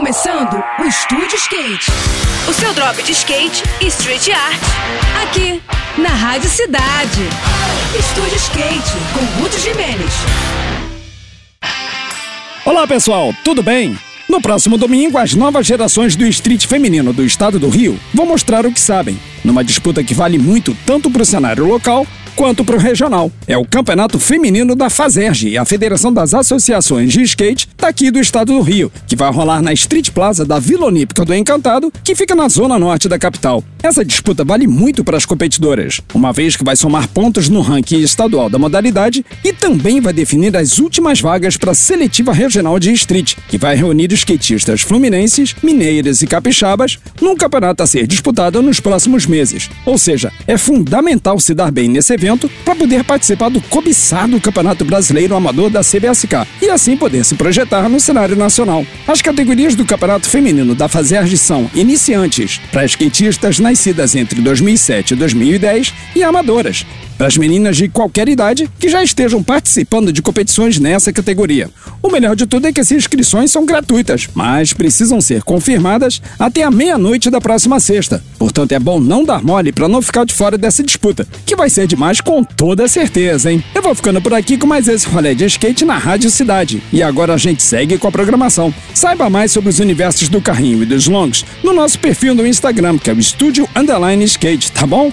começando o Estúdio Skate. O seu drop de skate e street art. Aqui, na Rádio Cidade. Estúdio Skate, com Ruth Jimenez. Olá pessoal, tudo bem? No próximo domingo, as novas gerações do street feminino do estado do Rio vão mostrar o que sabem, numa disputa que vale muito tanto para o cenário local quanto para o regional. É o Campeonato Feminino da FASERG, a Federação das Associações de Skate daqui do estado do Rio, que vai rolar na Street Plaza da Vila Olímpica do Encantado, que fica na zona norte da capital. Essa disputa vale muito para as competidoras, uma vez que vai somar pontos no ranking estadual da modalidade e também vai definir as últimas vagas para a seletiva regional de street, que vai reunir skatistas fluminenses, mineiras e capixabas num campeonato a ser disputado nos próximos meses. Ou seja, é fundamental se dar bem nesse evento para poder participar do cobiçado Campeonato Brasileiro Amador da CBSK e assim poder se projetar no cenário nacional. As categorias do Campeonato Feminino da Fazerge são iniciantes, para skatistas nascidas entre 2007 e 2010 e amadoras, para as meninas de qualquer idade que já estejam participando de competições nessa categoria. O melhor de tudo é que as inscrições são gratuitas, mas precisam ser confirmadas até a meia-noite da próxima sexta. Portanto, é bom não dar mole para não ficar de fora dessa disputa, que vai ser demais com toda certeza, hein? Eu vou ficando por aqui com mais esse rolê de skate na Rádio Cidade. E agora a gente segue com a programação. Saiba mais sobre os universos do carrinho e dos longs no nosso perfil no Instagram, que é o Estúdio Underline Skate, tá bom?